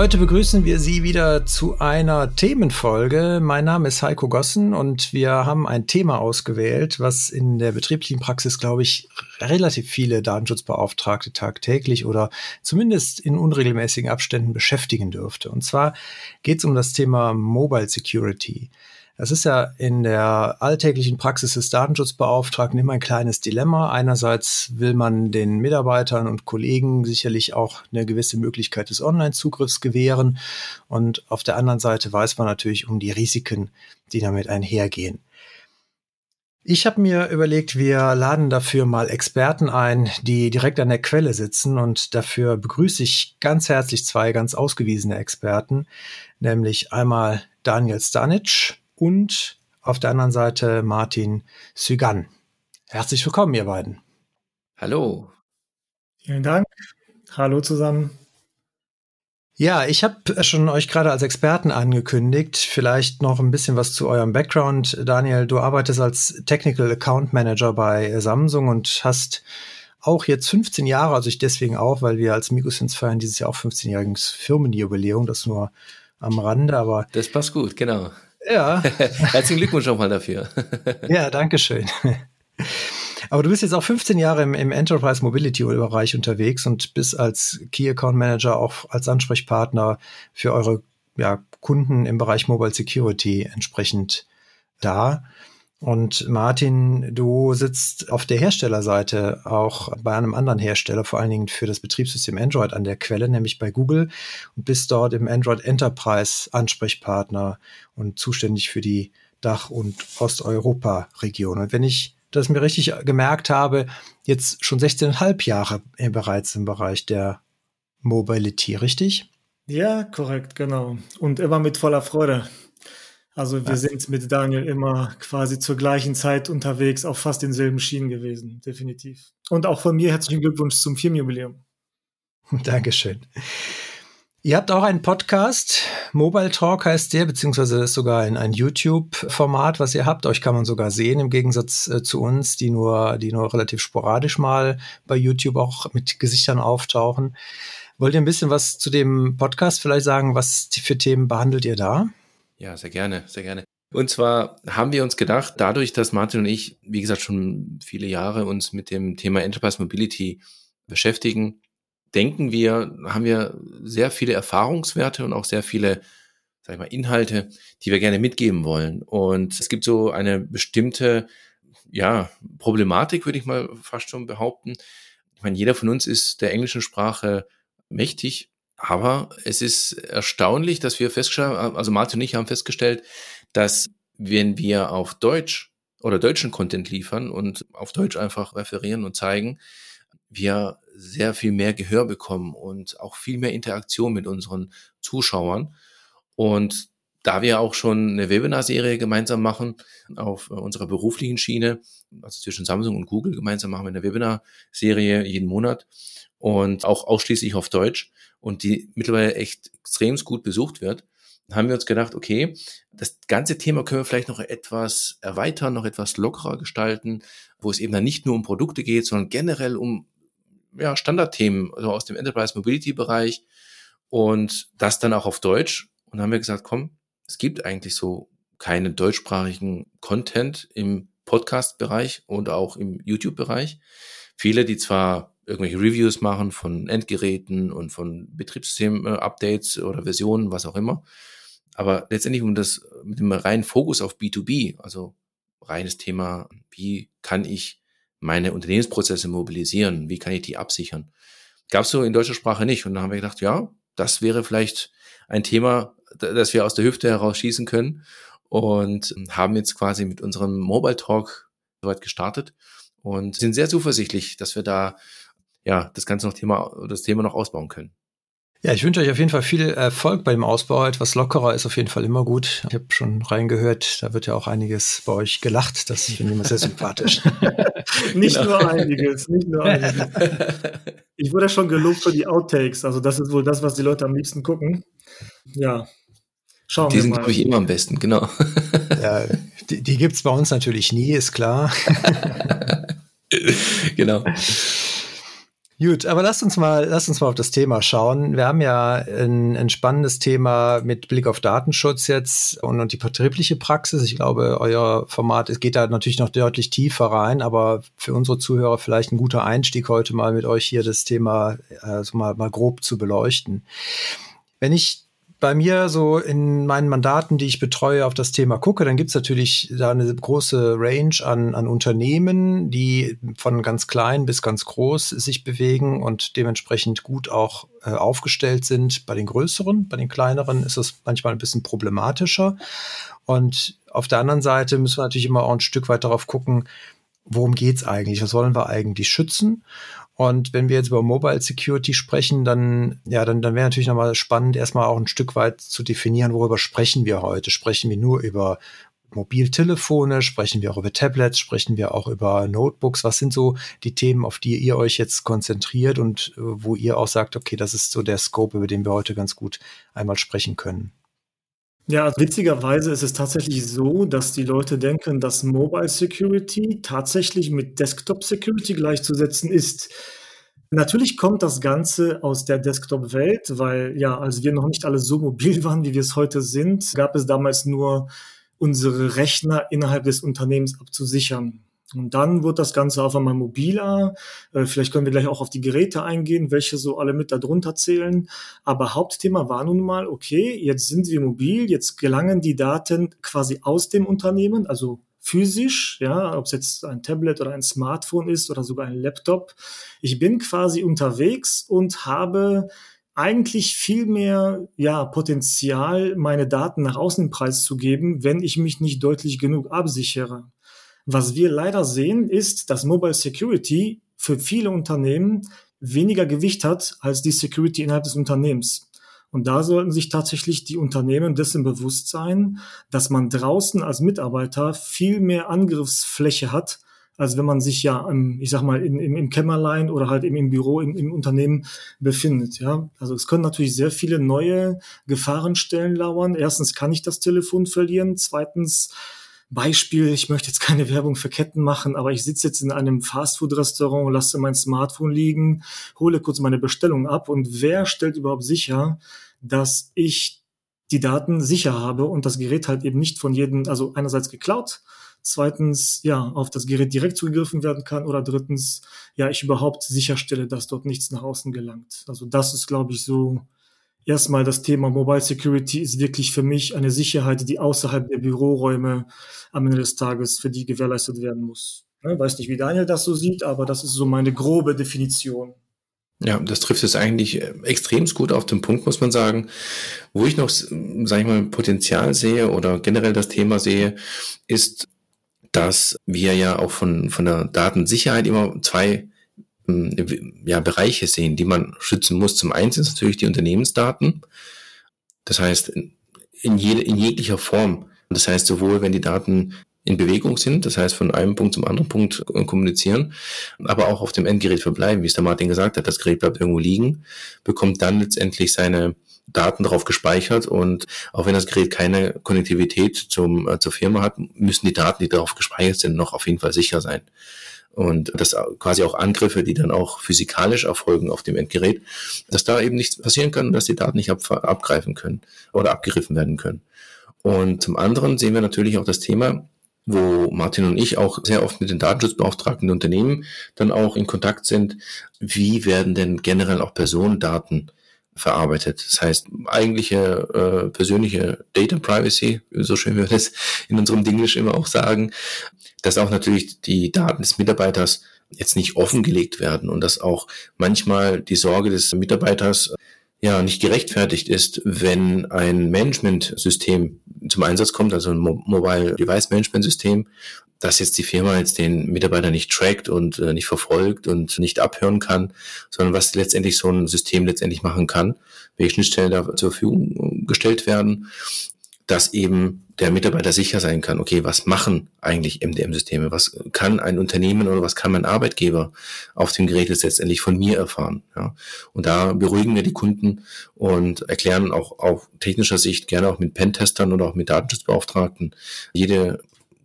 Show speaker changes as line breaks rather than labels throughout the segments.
Heute begrüßen wir Sie wieder zu einer Themenfolge. Mein Name ist Heiko Gossen und wir haben ein Thema ausgewählt, was in der betrieblichen Praxis, glaube ich, relativ viele Datenschutzbeauftragte tagtäglich oder zumindest in unregelmäßigen Abständen beschäftigen dürfte. Und zwar geht es um das Thema Mobile Security. Das ist ja in der alltäglichen Praxis des Datenschutzbeauftragten immer ein kleines Dilemma. Einerseits will man den Mitarbeitern und Kollegen sicherlich auch eine gewisse Möglichkeit des Online-Zugriffs gewähren. Und auf der anderen Seite weiß man natürlich um die Risiken, die damit einhergehen. Ich habe mir überlegt, wir laden dafür mal Experten ein, die direkt an der Quelle sitzen und dafür begrüße ich ganz herzlich zwei ganz ausgewiesene Experten, nämlich einmal Daniel Stanic, und auf der anderen Seite Martin Sügan. Herzlich willkommen, ihr beiden.
Hallo.
Vielen Dank. Hallo zusammen.
Ja, ich habe schon euch gerade als Experten angekündigt. Vielleicht noch ein bisschen was zu eurem Background. Daniel, du arbeitest als Technical Account Manager bei Samsung und hast auch jetzt 15 Jahre, also ich deswegen auch, weil wir als Mikrosens feiern dieses Jahr auch 15-jähriges Firmenjubiläum, das nur am Rande, aber.
Das passt gut, genau.
Ja.
Herzlichen Glückwunsch auch mal dafür.
ja, danke schön. Aber du bist jetzt auch 15 Jahre im, im Enterprise Mobility Bereich unterwegs und bist als Key Account Manager auch als Ansprechpartner für eure ja, Kunden im Bereich Mobile Security entsprechend da. Und Martin, du sitzt auf der Herstellerseite auch bei einem anderen Hersteller, vor allen Dingen für das Betriebssystem Android an der Quelle, nämlich bei Google und bist dort im Android Enterprise Ansprechpartner und zuständig für die Dach- und Osteuropa-Region. Und wenn ich das mir richtig gemerkt habe, jetzt schon 16,5 Jahre bereits im Bereich der Mobility, richtig?
Ja, korrekt, genau. Und immer mit voller Freude. Also wir sind mit Daniel immer quasi zur gleichen Zeit unterwegs, auf fast denselben Schienen gewesen, definitiv. Und auch von mir herzlichen Glückwunsch zum Firmenjubiläum.
Dankeschön. Ihr habt auch einen Podcast, Mobile Talk heißt der, beziehungsweise ist sogar ein, ein YouTube-Format, was ihr habt. Euch kann man sogar sehen, im Gegensatz äh, zu uns, die nur, die nur relativ sporadisch mal bei YouTube auch mit Gesichtern auftauchen. Wollt ihr ein bisschen was zu dem Podcast vielleicht sagen? Was für Themen behandelt ihr da?
Ja, sehr gerne, sehr gerne. Und zwar haben wir uns gedacht, dadurch, dass Martin und ich, wie gesagt, schon viele Jahre uns mit dem Thema Enterprise Mobility beschäftigen, denken wir, haben wir sehr viele Erfahrungswerte und auch sehr viele, sag ich mal, Inhalte, die wir gerne mitgeben wollen. Und es gibt so eine bestimmte, ja, Problematik, würde ich mal fast schon behaupten. Ich meine, jeder von uns ist der englischen Sprache mächtig, aber es ist erstaunlich, dass wir festgestellt haben, also Martin und ich haben festgestellt, dass wenn wir auf Deutsch oder deutschen Content liefern und auf Deutsch einfach referieren und zeigen, wir sehr viel mehr Gehör bekommen und auch viel mehr Interaktion mit unseren Zuschauern. Und da wir auch schon eine Webinar-Serie gemeinsam machen auf unserer beruflichen Schiene, also zwischen Samsung und Google gemeinsam machen wir eine Webinar-Serie jeden Monat und auch ausschließlich auf Deutsch und die mittlerweile echt extrem gut besucht wird, haben wir uns gedacht, okay, das ganze Thema können wir vielleicht noch etwas erweitern, noch etwas lockerer gestalten, wo es eben dann nicht nur um Produkte geht, sondern generell um ja, Standardthemen, also aus dem Enterprise Mobility Bereich und das dann auch auf Deutsch. Und dann haben wir gesagt, komm, es gibt eigentlich so keinen deutschsprachigen Content im Podcast-Bereich und auch im YouTube-Bereich. Viele, die zwar irgendwelche Reviews machen von Endgeräten und von Betriebssystem-Updates oder Versionen, was auch immer. Aber letztendlich um das mit dem reinen Fokus auf B2B, also reines Thema, wie kann ich meine Unternehmensprozesse mobilisieren, wie kann ich die absichern, gab es so in deutscher Sprache nicht. Und dann haben wir gedacht, ja, das wäre vielleicht ein Thema, das wir aus der Hüfte heraus schießen können und haben jetzt quasi mit unserem Mobile Talk soweit gestartet und sind sehr zuversichtlich, dass wir da ja das ganze noch Thema das Thema noch ausbauen können.
Ja, ich wünsche euch auf jeden Fall viel Erfolg beim Ausbau. Etwas lockerer ist auf jeden Fall immer gut. Ich habe schon reingehört, da wird ja auch einiges bei euch gelacht. Das finde ich immer sehr sympathisch.
nicht genau. nur einiges, nicht nur einiges. Ich wurde schon gelobt für die Outtakes. Also das ist wohl das, was die Leute am liebsten gucken. Ja,
schauen die wir mal. Die sind, glaube ich, immer am besten, genau.
Ja, die, die gibt es bei uns natürlich nie, ist klar.
genau.
Gut, aber lasst uns mal, lasst uns mal auf das Thema schauen. Wir haben ja ein, ein spannendes Thema mit Blick auf Datenschutz jetzt und, und die betriebliche Praxis. Ich glaube, euer Format es geht da natürlich noch deutlich tiefer rein, aber für unsere Zuhörer vielleicht ein guter Einstieg heute mal mit euch hier das Thema also mal, mal grob zu beleuchten. Wenn ich bei mir so in meinen Mandaten, die ich betreue, auf das Thema gucke, dann gibt's natürlich da eine große Range an, an Unternehmen, die von ganz klein bis ganz groß sich bewegen und dementsprechend gut auch äh, aufgestellt sind bei den größeren. Bei den kleineren ist es manchmal ein bisschen problematischer. Und auf der anderen Seite müssen wir natürlich immer auch ein Stück weit darauf gucken, worum geht's eigentlich? Was wollen wir eigentlich schützen? Und wenn wir jetzt über Mobile Security sprechen, dann, ja, dann, dann wäre natürlich nochmal spannend, erstmal auch ein Stück weit zu definieren, worüber sprechen wir heute. Sprechen wir nur über Mobiltelefone, sprechen wir auch über Tablets, sprechen wir auch über Notebooks. Was sind so die Themen, auf die ihr euch jetzt konzentriert und äh, wo ihr auch sagt, okay, das ist so der Scope, über den wir heute ganz gut einmal sprechen können?
Ja, also witzigerweise ist es tatsächlich so, dass die Leute denken, dass Mobile Security tatsächlich mit Desktop Security gleichzusetzen ist. Natürlich kommt das Ganze aus der Desktop-Welt, weil ja, als wir noch nicht alle so mobil waren, wie wir es heute sind, gab es damals nur unsere Rechner innerhalb des Unternehmens abzusichern. Und dann wird das Ganze auf einmal mobiler. Äh, vielleicht können wir gleich auch auf die Geräte eingehen, welche so alle mit darunter zählen. Aber Hauptthema war nun mal, okay, jetzt sind wir mobil, jetzt gelangen die Daten quasi aus dem Unternehmen, also physisch, ja, ob es jetzt ein Tablet oder ein Smartphone ist oder sogar ein Laptop. Ich bin quasi unterwegs und habe eigentlich viel mehr ja, Potenzial, meine Daten nach außen preiszugeben, wenn ich mich nicht deutlich genug absichere. Was wir leider sehen, ist, dass Mobile Security für viele Unternehmen weniger Gewicht hat als die Security innerhalb des Unternehmens. Und da sollten sich tatsächlich die Unternehmen dessen bewusst sein, dass man draußen als Mitarbeiter viel mehr Angriffsfläche hat, als wenn man sich ja, im, ich sag mal, in, im, im Kämmerlein oder halt im, im Büro im, im Unternehmen befindet. Ja, also es können natürlich sehr viele neue Gefahrenstellen lauern. Erstens kann ich das Telefon verlieren. Zweitens Beispiel, ich möchte jetzt keine Werbung für Ketten machen, aber ich sitze jetzt in einem Fastfood-Restaurant, lasse mein Smartphone liegen, hole kurz meine Bestellung ab und wer stellt überhaupt sicher, dass ich die Daten sicher habe und das Gerät halt eben nicht von jedem, also einerseits geklaut, zweitens ja auf das Gerät direkt zugegriffen werden kann oder drittens ja ich überhaupt sicherstelle, dass dort nichts nach außen gelangt. Also das ist glaube ich so erstmal das Thema Mobile Security ist wirklich für mich eine Sicherheit, die außerhalb der Büroräume am Ende des Tages für die gewährleistet werden muss. Ich weiß nicht, wie Daniel das so sieht, aber das ist so meine grobe Definition.
Ja, das trifft es eigentlich äh, extrem gut auf den Punkt, muss man sagen. Wo ich noch, sage ich mal, Potenzial sehe oder generell das Thema sehe, ist, dass wir ja auch von, von der Datensicherheit immer zwei ja, Bereiche sehen, die man schützen muss. Zum einen sind es natürlich die Unternehmensdaten. Das heißt, in, jede, in jeglicher Form. Das heißt, sowohl wenn die Daten in Bewegung sind, das heißt von einem Punkt zum anderen Punkt kommunizieren, aber auch auf dem Endgerät verbleiben, wie es der Martin gesagt hat, das Gerät bleibt irgendwo liegen, bekommt dann letztendlich seine Daten darauf gespeichert und auch wenn das Gerät keine Konnektivität zum, äh, zur Firma hat, müssen die Daten, die darauf gespeichert sind, noch auf jeden Fall sicher sein und das quasi auch Angriffe, die dann auch physikalisch erfolgen auf dem Endgerät, dass da eben nichts passieren kann, dass die Daten nicht ab, abgreifen können oder abgegriffen werden können. Und zum anderen sehen wir natürlich auch das Thema, wo Martin und ich auch sehr oft mit den Datenschutzbeauftragten der Unternehmen dann auch in Kontakt sind. Wie werden denn generell auch Personendaten verarbeitet. Das heißt, eigentliche äh, persönliche Data Privacy, so schön wir das in unserem Dinglish immer auch sagen, dass auch natürlich die Daten des Mitarbeiters jetzt nicht offengelegt werden und dass auch manchmal die Sorge des Mitarbeiters ja nicht gerechtfertigt ist, wenn ein Management-System zum Einsatz kommt, also ein Mobile Device Management System, dass jetzt die Firma jetzt den Mitarbeiter nicht trackt und äh, nicht verfolgt und nicht abhören kann, sondern was letztendlich so ein System letztendlich machen kann, welche Schnittstellen da zur Verfügung gestellt werden, dass eben der Mitarbeiter sicher sein kann, okay, was machen eigentlich MDM-Systeme? Was kann ein Unternehmen oder was kann mein Arbeitgeber auf dem Gerät jetzt letztendlich von mir erfahren? Ja? Und da beruhigen wir die Kunden und erklären auch auf technischer Sicht gerne auch mit Pentestern oder auch mit Datenschutzbeauftragten jede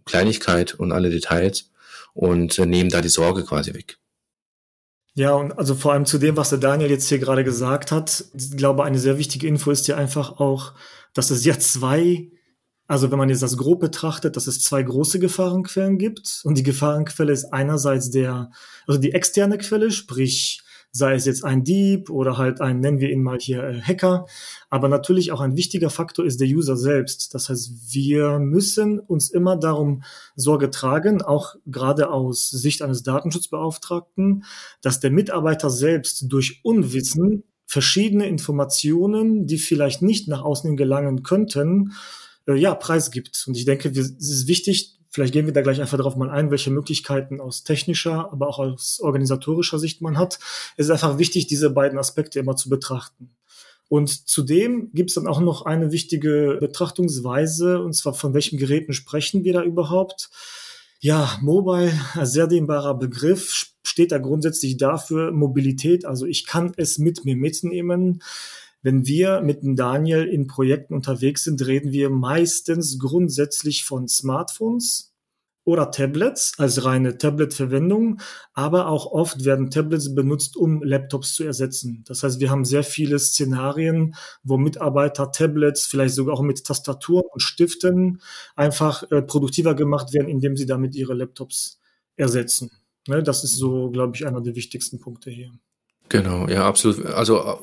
Kleinigkeit und alle Details und nehmen da die Sorge quasi weg.
Ja, und also vor allem zu dem, was der Daniel jetzt hier gerade gesagt hat, ich glaube, eine sehr wichtige Info ist ja einfach auch, dass es ja zwei, also wenn man jetzt das grob betrachtet, dass es zwei große Gefahrenquellen gibt. Und die Gefahrenquelle ist einerseits der, also die externe Quelle, sprich sei es jetzt ein Dieb oder halt ein, nennen wir ihn mal hier äh, Hacker. Aber natürlich auch ein wichtiger Faktor ist der User selbst. Das heißt, wir müssen uns immer darum Sorge tragen, auch gerade aus Sicht eines Datenschutzbeauftragten, dass der Mitarbeiter selbst durch Unwissen verschiedene Informationen, die vielleicht nicht nach außen gelangen könnten, äh, ja, preisgibt. Und ich denke, es ist wichtig, Vielleicht gehen wir da gleich einfach darauf mal ein, welche Möglichkeiten aus technischer, aber auch aus organisatorischer Sicht man hat. Es ist einfach wichtig, diese beiden Aspekte immer zu betrachten. Und zudem gibt es dann auch noch eine wichtige Betrachtungsweise, und zwar von welchen Geräten sprechen wir da überhaupt? Ja, Mobile, sehr dehnbarer Begriff, steht da grundsätzlich dafür Mobilität. Also ich kann es mit mir mitnehmen. Wenn wir mit dem Daniel in Projekten unterwegs sind, reden wir meistens grundsätzlich von Smartphones oder Tablets als reine Tablet-Verwendung, aber auch oft werden Tablets benutzt, um Laptops zu ersetzen. Das heißt, wir haben sehr viele Szenarien, wo Mitarbeiter Tablets, vielleicht sogar auch mit Tastaturen und Stiften einfach äh, produktiver gemacht werden, indem sie damit ihre Laptops ersetzen. Ne, das ist so, glaube ich, einer der wichtigsten Punkte hier.
Genau, ja, absolut. Also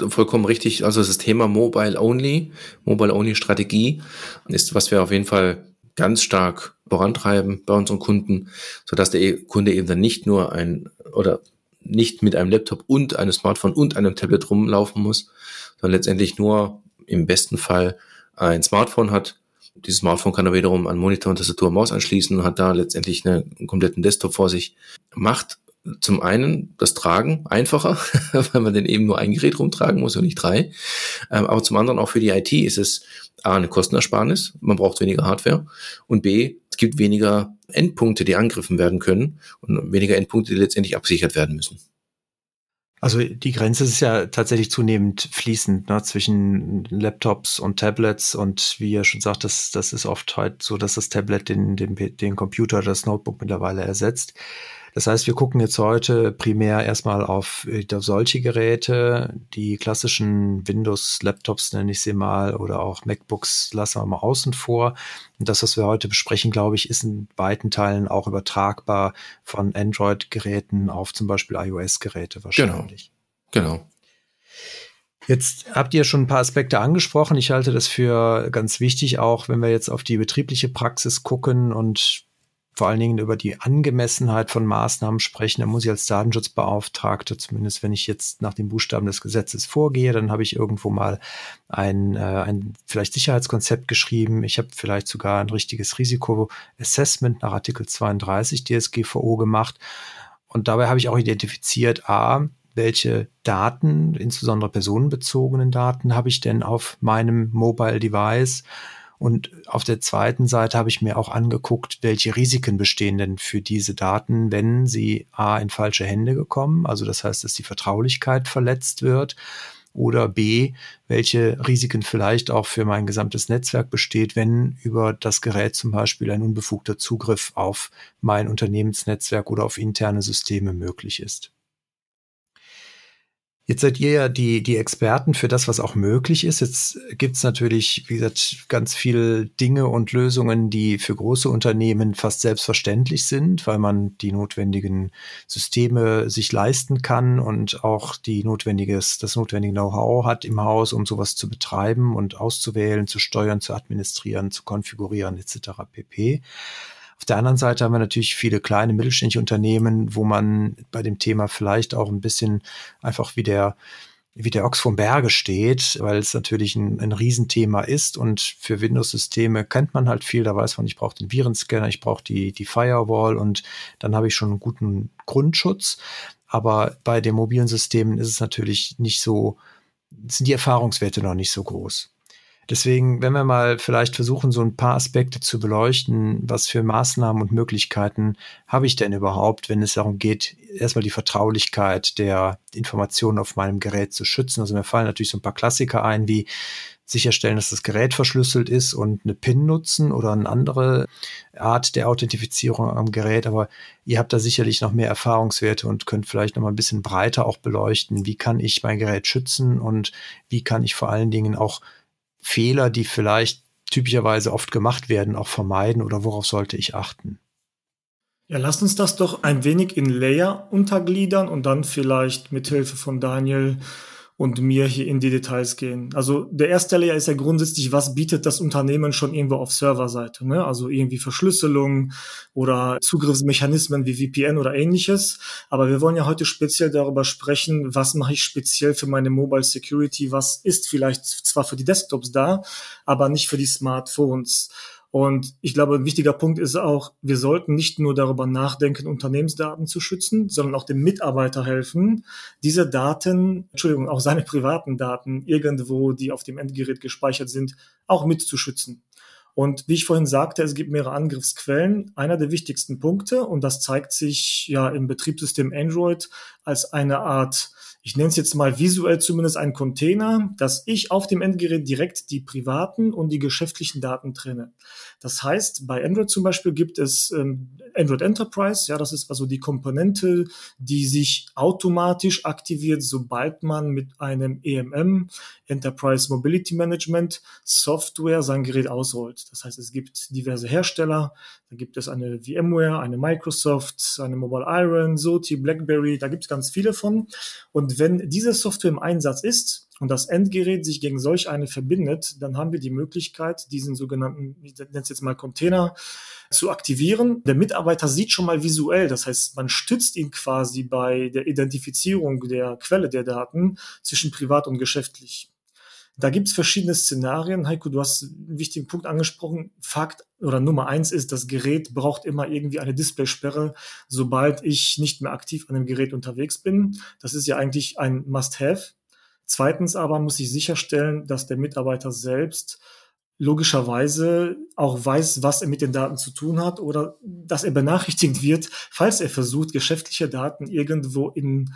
äh, vollkommen richtig. Also das Thema Mobile Only, Mobile Only Strategie ist, was wir auf jeden Fall ganz stark vorantreiben bei unseren Kunden, so dass der e-, Kunde eben dann nicht nur ein oder nicht mit einem Laptop und einem Smartphone und einem Tablet rumlaufen muss, sondern letztendlich nur im besten Fall ein Smartphone hat. Dieses Smartphone kann er wiederum an Monitor und Tastatur und Maus anschließen und hat da letztendlich einen kompletten Desktop vor sich. Macht zum einen das Tragen einfacher, weil man den eben nur ein Gerät rumtragen muss und nicht drei. Ähm, aber zum anderen auch für die IT ist es A, eine Kostenersparnis, man braucht weniger Hardware und B, es gibt weniger Endpunkte, die angegriffen werden können und weniger Endpunkte, die letztendlich abgesichert werden müssen.
Also die Grenze ist ja tatsächlich zunehmend fließend ne, zwischen Laptops und Tablets und wie ihr schon sagt, das, das ist oft halt so, dass das Tablet den, den, den Computer, das Notebook mittlerweile ersetzt. Das heißt, wir gucken jetzt heute primär erstmal auf, äh, auf solche Geräte, die klassischen Windows-Laptops nenne ich sie mal oder auch MacBooks lassen wir mal außen vor. Und das, was wir heute besprechen, glaube ich, ist in weiten Teilen auch übertragbar von Android-Geräten auf zum Beispiel iOS-Geräte wahrscheinlich.
Genau. genau.
Jetzt habt ihr schon ein paar Aspekte angesprochen. Ich halte das für ganz wichtig, auch wenn wir jetzt auf die betriebliche Praxis gucken und vor allen Dingen über die Angemessenheit von Maßnahmen sprechen, dann muss ich als Datenschutzbeauftragte, zumindest wenn ich jetzt nach den Buchstaben des Gesetzes vorgehe, dann habe ich irgendwo mal ein, äh, ein vielleicht Sicherheitskonzept geschrieben. Ich habe vielleicht sogar ein richtiges Risikoassessment nach Artikel 32 DSGVO gemacht. Und dabei habe ich auch identifiziert, a, welche Daten, insbesondere personenbezogenen Daten, habe ich denn auf meinem Mobile Device und auf der zweiten Seite habe ich mir auch angeguckt, welche Risiken bestehen denn für diese Daten, wenn sie A in falsche Hände gekommen, also das heißt, dass die Vertraulichkeit verletzt wird, oder B, welche Risiken vielleicht auch für mein gesamtes Netzwerk besteht, wenn über das Gerät zum Beispiel ein unbefugter Zugriff auf mein Unternehmensnetzwerk oder auf interne Systeme möglich ist. Jetzt seid ihr ja die, die Experten für das, was auch möglich ist. Jetzt gibt's natürlich, wie gesagt, ganz viele Dinge und Lösungen, die für große Unternehmen fast selbstverständlich sind, weil man die notwendigen Systeme sich leisten kann und auch die notwendiges, das notwendige Know-how hat im Haus, um sowas zu betreiben und auszuwählen, zu steuern, zu administrieren, zu konfigurieren etc. pp. Auf der anderen Seite haben wir natürlich viele kleine mittelständische Unternehmen, wo man bei dem Thema vielleicht auch ein bisschen einfach wie der wie der Ochs vom Berge steht, weil es natürlich ein, ein Riesenthema ist und für Windows-Systeme kennt man halt viel, da weiß man, ich brauche den Virenscanner, ich brauche die, die Firewall und dann habe ich schon einen guten Grundschutz. Aber bei den mobilen Systemen ist es natürlich nicht so, sind die Erfahrungswerte noch nicht so groß. Deswegen, wenn wir mal vielleicht versuchen, so ein paar Aspekte zu beleuchten, was für Maßnahmen und Möglichkeiten habe ich denn überhaupt, wenn es darum geht, erstmal die Vertraulichkeit der Informationen auf meinem Gerät zu schützen. Also mir fallen natürlich so ein paar Klassiker ein, wie sicherstellen, dass das Gerät verschlüsselt ist und eine PIN nutzen oder eine andere Art der Authentifizierung am Gerät. Aber ihr habt da sicherlich noch mehr Erfahrungswerte und könnt vielleicht noch mal ein bisschen breiter auch beleuchten, wie kann ich mein Gerät schützen und wie kann ich vor allen Dingen auch Fehler, die vielleicht typischerweise oft gemacht werden, auch vermeiden oder worauf sollte ich achten?
Ja, lasst uns das doch ein wenig in Layer untergliedern und dann vielleicht mit Hilfe von Daniel und mir hier in die Details gehen. Also der erste Layer ist ja grundsätzlich, was bietet das Unternehmen schon irgendwo auf Serverseite? Ne? Also irgendwie Verschlüsselung oder Zugriffsmechanismen wie VPN oder ähnliches. Aber wir wollen ja heute speziell darüber sprechen, was mache ich speziell für meine Mobile Security? Was ist vielleicht zwar für die Desktops da, aber nicht für die Smartphones? Und ich glaube, ein wichtiger Punkt ist auch, wir sollten nicht nur darüber nachdenken, Unternehmensdaten zu schützen, sondern auch dem Mitarbeiter helfen, diese Daten, Entschuldigung, auch seine privaten Daten irgendwo, die auf dem Endgerät gespeichert sind, auch mitzuschützen. Und wie ich vorhin sagte, es gibt mehrere Angriffsquellen. Einer der wichtigsten Punkte, und das zeigt sich ja im Betriebssystem Android als eine Art ich nenne es jetzt mal visuell zumindest ein Container, dass ich auf dem Endgerät direkt die privaten und die geschäftlichen Daten trenne. Das heißt, bei Android zum Beispiel gibt es ähm, Android Enterprise, ja, das ist also die Komponente, die sich automatisch aktiviert, sobald man mit einem EMM, Enterprise Mobility Management Software sein Gerät ausrollt. Das heißt, es gibt diverse Hersteller, da gibt es eine VMware, eine Microsoft, eine Mobile Iron, Soti, BlackBerry, da gibt es ganz viele von. Und wenn diese Software im Einsatz ist und das Endgerät sich gegen solch eine verbindet, dann haben wir die Möglichkeit, diesen sogenannten, ich nenne es jetzt mal Container, zu aktivieren. Der Mitarbeiter sieht schon mal visuell, das heißt, man stützt ihn quasi bei der Identifizierung der Quelle der Daten zwischen privat und geschäftlich. Da gibt es verschiedene Szenarien. Heiko, du hast einen wichtigen Punkt angesprochen. Fakt oder Nummer eins ist, das Gerät braucht immer irgendwie eine Displaysperre, sobald ich nicht mehr aktiv an dem Gerät unterwegs bin. Das ist ja eigentlich ein Must-Have. Zweitens aber muss ich sicherstellen, dass der Mitarbeiter selbst logischerweise auch weiß, was er mit den Daten zu tun hat oder dass er benachrichtigt wird, falls er versucht, geschäftliche Daten irgendwo in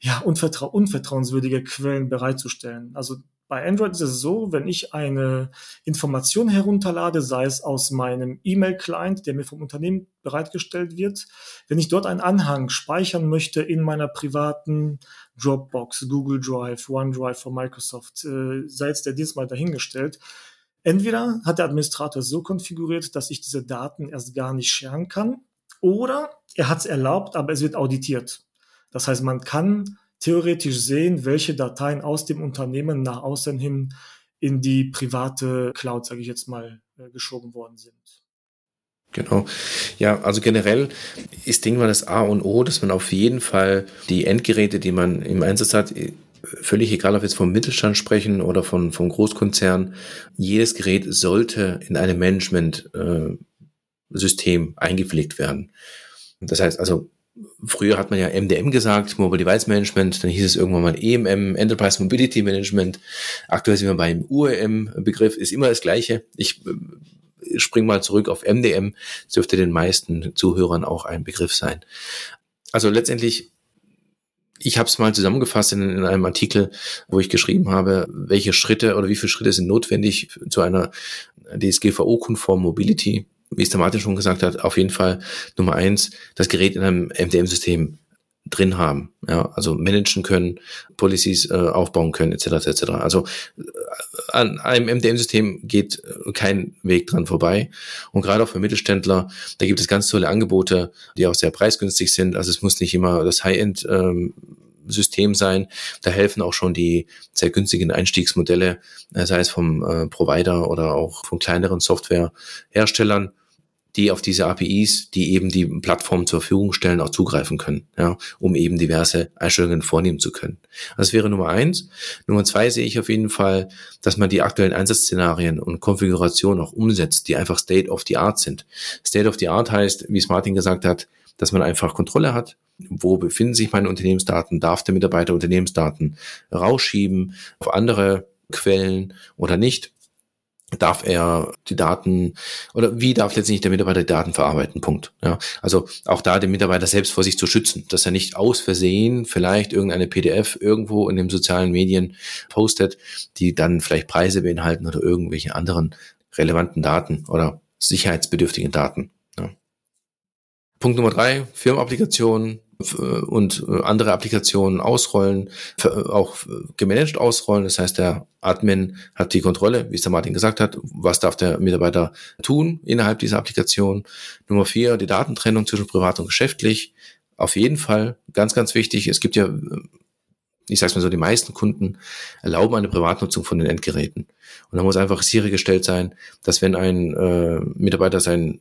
ja, unvertrau unvertrauenswürdige Quellen bereitzustellen. Also bei Android ist es so, wenn ich eine Information herunterlade, sei es aus meinem E-Mail-Client, der mir vom Unternehmen bereitgestellt wird, wenn ich dort einen Anhang speichern möchte in meiner privaten Dropbox, Google Drive, OneDrive von Microsoft, äh, sei es der diesmal dahingestellt, entweder hat der Administrator so konfiguriert, dass ich diese Daten erst gar nicht scheren kann, oder er hat es erlaubt, aber es wird auditiert. Das heißt, man kann theoretisch sehen, welche Dateien aus dem Unternehmen nach außen hin in die private Cloud, sage ich jetzt mal, äh, geschoben worden sind.
Genau. Ja, also generell ist Ding mal das A und O, dass man auf jeden Fall die Endgeräte, die man im Einsatz hat, völlig egal, ob wir jetzt vom Mittelstand sprechen oder von, vom Großkonzern, jedes Gerät sollte in einem Management-System äh, eingepflegt werden. Das heißt also, früher hat man ja MDM gesagt, Mobile Device Management, dann hieß es irgendwann mal EMM, Enterprise Mobility Management. Aktuell sind wir beim UEM-Begriff, ist immer das Gleiche. Ich äh, spring mal zurück auf MDM, das dürfte den meisten Zuhörern auch ein Begriff sein. Also letztendlich, ich habe es mal zusammengefasst in, in, einem Artikel, wo ich geschrieben habe, welche Schritte oder wie viele Schritte sind notwendig zu einer DSGVO-konformen Mobility wie es der Martin schon gesagt hat, auf jeden Fall Nummer eins, das Gerät in einem MDM-System drin haben, ja, also managen können, Policies äh, aufbauen können, etc. etc. Also äh, an einem MDM-System geht äh, kein Weg dran vorbei. Und gerade auch für Mittelständler, da gibt es ganz tolle Angebote, die auch sehr preisgünstig sind. Also es muss nicht immer das High-End ähm, System sein. Da helfen auch schon die sehr günstigen Einstiegsmodelle, äh, sei es vom äh, Provider oder auch von kleineren Softwareherstellern die auf diese APIs, die eben die Plattform zur Verfügung stellen, auch zugreifen können, ja, um eben diverse Einstellungen vornehmen zu können. Das wäre Nummer eins. Nummer zwei sehe ich auf jeden Fall, dass man die aktuellen Einsatzszenarien und Konfigurationen auch umsetzt, die einfach State of the Art sind. State of the Art heißt, wie es Martin gesagt hat, dass man einfach Kontrolle hat. Wo befinden sich meine Unternehmensdaten? Darf der Mitarbeiter Unternehmensdaten rausschieben auf andere Quellen oder nicht? Darf er die Daten oder wie darf letztendlich der Mitarbeiter die Daten verarbeiten? Punkt. Ja, also auch da den Mitarbeiter selbst vor sich zu schützen, dass er nicht aus Versehen vielleicht irgendeine PDF irgendwo in den sozialen Medien postet, die dann vielleicht Preise beinhalten oder irgendwelche anderen relevanten Daten oder sicherheitsbedürftigen Daten. Punkt Nummer drei, Firmenapplikationen und äh, andere Applikationen ausrollen, auch gemanagt ausrollen. Das heißt, der Admin hat die Kontrolle, wie es der Martin gesagt hat, was darf der Mitarbeiter tun innerhalb dieser Applikation. Nummer vier, die Datentrennung zwischen privat und geschäftlich. Auf jeden Fall ganz, ganz wichtig. Es gibt ja ich sag's mal so, die meisten Kunden erlauben eine Privatnutzung von den Endgeräten. Und da muss einfach sichergestellt sein, dass wenn ein äh, Mitarbeiter sein